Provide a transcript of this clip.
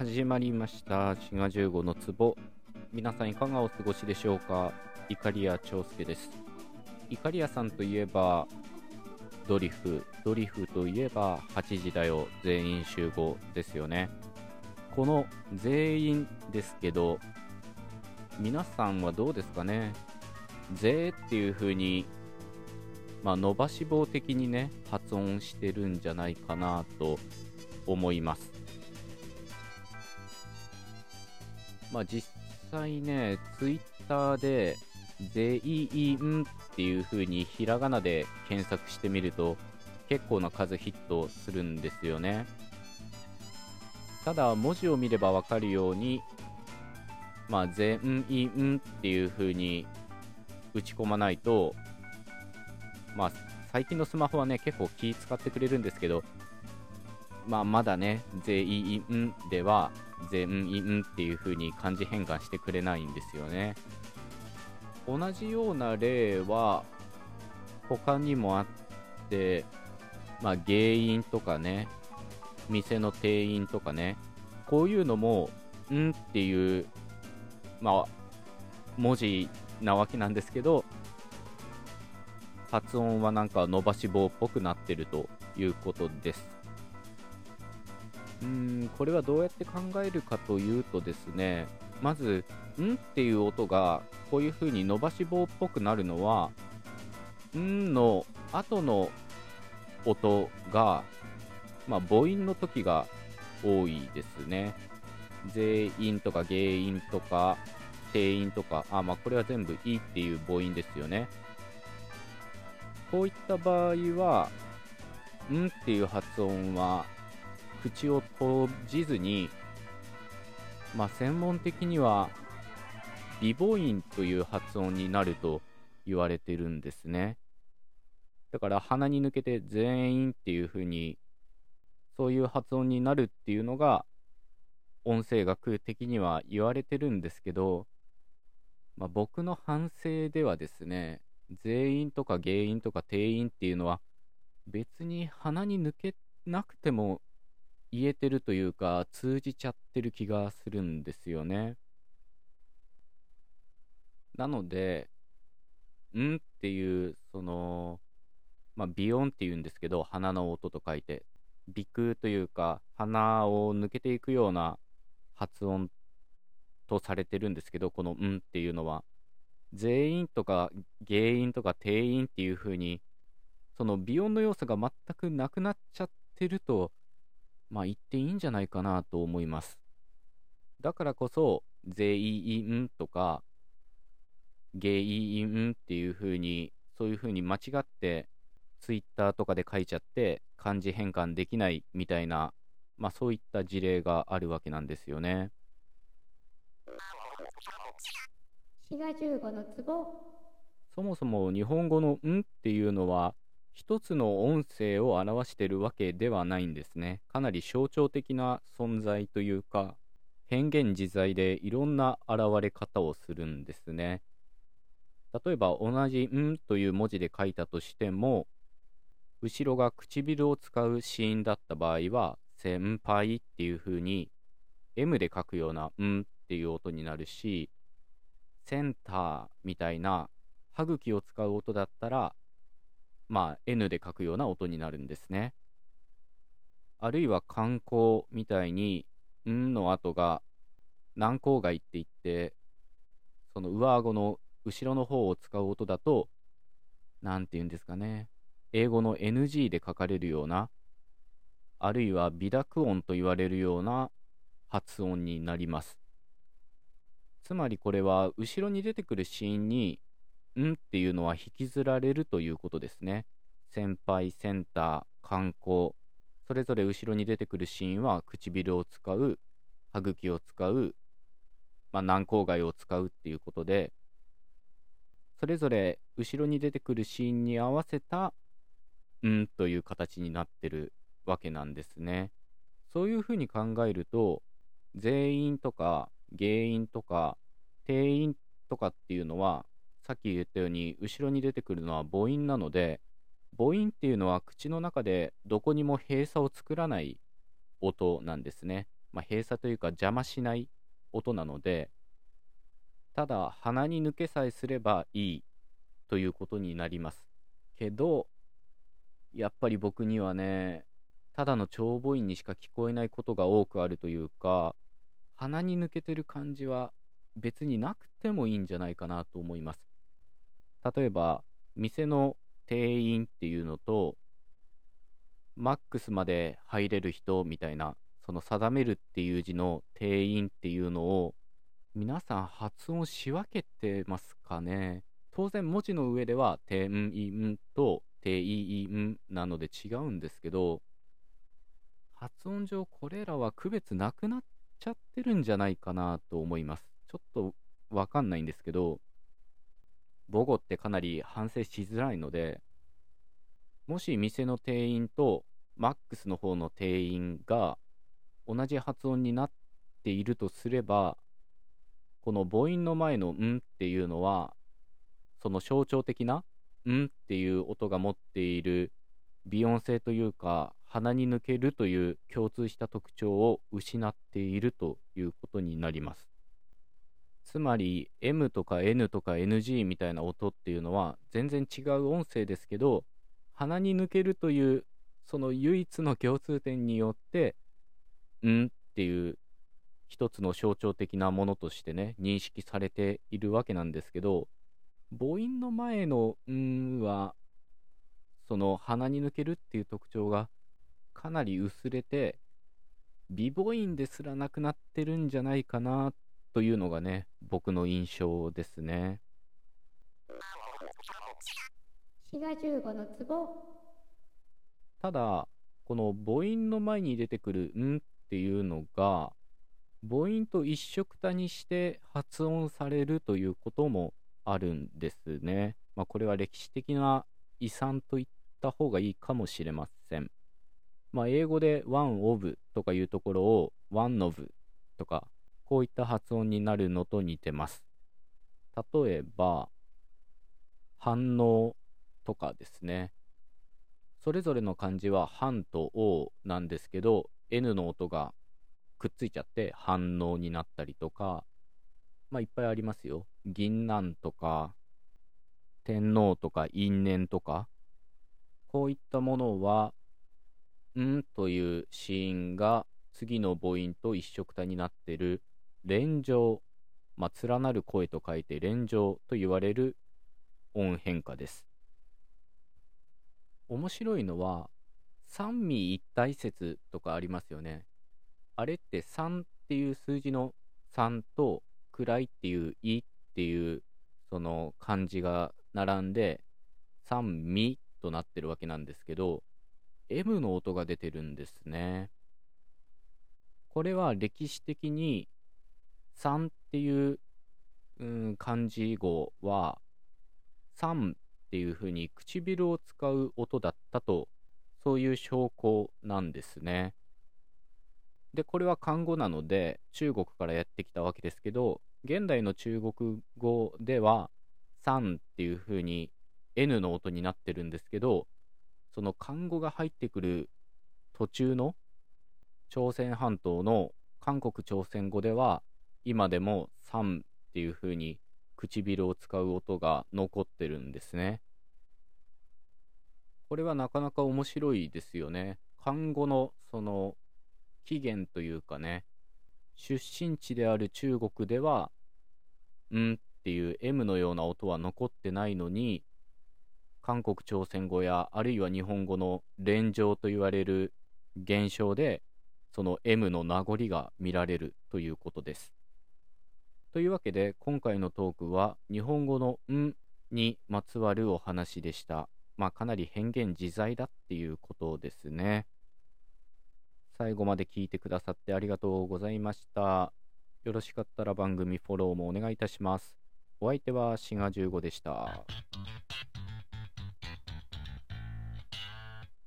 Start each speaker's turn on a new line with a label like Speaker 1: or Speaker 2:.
Speaker 1: 始まりました。滋賀15の壺。皆さんいかがお過ごしでしょうか？イカリア長介です。イカリアさんといえばドリフ。ドリフといえば8時だよ。全員集合ですよね。この全員ですけど皆さんはどうですかね？ぜっていう風にまあ、伸ばし棒的にね発音してるんじゃないかなと思います。まあ実際ねツイッターで「全員」っていう風にひらがなで検索してみると結構な数ヒットするんですよね。ただ文字を見ればわかるようにまあ全員っていう風に打ち込まないとまあ、最近のスマホはね、結構気使ってくれるんですけど、まあ、まだね、全員では、全員っていう風に漢字変換してくれないんですよね。同じような例は、他にもあって、まあ、原因とかね、店の店員とかね、こういうのも、んっていう、まあ、文字なわけなんですけど、発音はなんか伸ばし棒っぽくなってるということです。うん、これはどうやって考えるかというとですね、まず、んっていう音がこういう風に伸ばし棒っぽくなるのは、んの後の音が、まあ、母音の時が多いですね。全員とか原因とか定員とか、あ、まあこれは全部いいっていう母音ですよね。こういった場合は、んっていう発音は、口を閉じずに、まあ、専門的には、微母音という発音になると言われてるんですね。だから鼻に抜けて全員っていう風に、そういう発音になるっていうのが、音声学的には言われてるんですけど、まあ、僕の反省ではですね、全員とか原因とか定員っていうのは別に鼻に抜けなくても言えてるというか通じちゃってる気がするんですよね。なので、んっていう、その、まあ、鼻音っていうんですけど、鼻の音と書いて、鼻腔というか、鼻を抜けていくような発音とされてるんですけど、このんっていうのは。全員とか原因とか定員っていう風に、その美音の要素が全くなくなっちゃってると、まあ言っていいんじゃないかなと思います。だからこそ、全員とか、原因っていう風に、そういう風に間違って、ツイッターとかで書いちゃって漢字変換できないみたいな、まあそういった事例があるわけなんですよね。
Speaker 2: 滋賀15の壺
Speaker 1: そもそも日本語の「ん」っていうのは一つの音声を表してるわけではないんですね。かなり象徴的な存在というか変幻自在でいろんな現れ方をするんですね。例えば同じ「ん」という文字で書いたとしても後ろが唇を使うシーンだった場合は先輩っていう風に M で書くような「ん」っていう音になるしセンターみたいな歯茎を使う音だったら、まあ N で書くような音になるんですね。あるいは観光みたいに、んの後が軟口外って言って、その上顎の後ろの方を使う音だと、なんて言うんですかね。英語の NG で書かれるような、あるいは微濁音と言われるような発音になります。つまりこれは後ろに出てくるシーンに、んっていうのは引きずられるということですね。先輩、センター、観光、それぞれ後ろに出てくるシーンは唇を使う、歯茎を使う、まあ、軟口蓋を使うっていうことで、それぞれ後ろに出てくるシーンに合わせた、んという形になってるわけなんですね。そういうふうに考えると、全員とか原因とか定員とかっていうのはさっき言ったように後ろに出てくるのは母音なので母音っていうのは口の中でどこにも閉鎖を作らない音なんですねまあ、閉鎖というか邪魔しない音なので、ただ鼻に抜けさえすればいいということになります。けど、やっぱり僕にはね、ただの長母音にしか聞こえないことが多くあるというか、鼻に抜けてる感じは別になくてもいいんじゃないかなと思います。例えば、店の店員っていうのと、マックスまで入れる人みたいな、その定めるっていう字の店員っていうのを、皆さん発音し分けてますかね当然文字の上では、店員と店員なので違うんですけど、発音上これらは区別なくなっちゃってるんじゃないかなと思います。ちょっとわかんないんですけど、母語ってかなり反省しづらいので、もし店の店員とマックスの方の店員が同じ発音になっているとすれば、この母音の前のんっていうのは、その象徴的なんっていう音が持っているビヨン性というか、鼻に抜けるという共通した特徴を失っているということになります。つまり M とか N とか NG みたいな音っていうのは全然違う音声ですけど鼻に抜けるというその唯一の共通点によって「ん」っていう一つの象徴的なものとしてね認識されているわけなんですけど母音の前の「ん」はその鼻に抜けるっていう特徴がかなり薄れて美母音ですらなくなってるんじゃないかなっというのがね僕の印象ですね
Speaker 2: 滋賀15の壺
Speaker 1: ただこの母音の前に出てくる「ん」っていうのが母音と一緒くたにして発音されるということもあるんですね。まあ、これは歴史的な遺産と言った方がいいかもしれません。まあ、英語で one of とかいうところを one of とかこういった発音になるのと似てます。例えば、反応とかですね。それぞれの漢字は反と王なんですけど、N の音がくっついちゃって反応になったりとか、まあいっぱいありますよ。銀杏とか、天皇とか因縁とか、こういったものは、んという子音が次の母音と一緒くたになってる連上、まあ、連なる声と書いて連上と言われる音変化です。面白いのは、三味一体説とかありますよね。あれって3っていう数字の3と暗いっていういっていうその漢字が並んで三味となってるわけなんですけど M の音が出てるんですね。これは歴史的に3っていう、うん、漢字語は3っていう風に唇を使う音だったとそういう証拠なんですね。で、これは漢語なので中国からやってきたわけですけど、現代の中国語では、3っていう風に N の音になってるんですけど、その漢語が入ってくる途中の朝鮮半島の韓国朝鮮語では、今でも3っていう風に唇を使う音が残ってるんですね。これはなかなか面白いですよね。漢語のその起源というかね、出身地である中国では、んっていう M のような音は残ってないのに、韓国朝鮮語やあるいは日本語の連上と言われる現象で、その M の名残が見られるということです。というわけで今回のトークは日本語の「ん」にまつわるお話でした。まあかなり変幻自在だっていうことですね。最後まで聞いてくださってありがとうございました。よろしかったら番組フォローもお願いいたします。お相手はシガ15でした。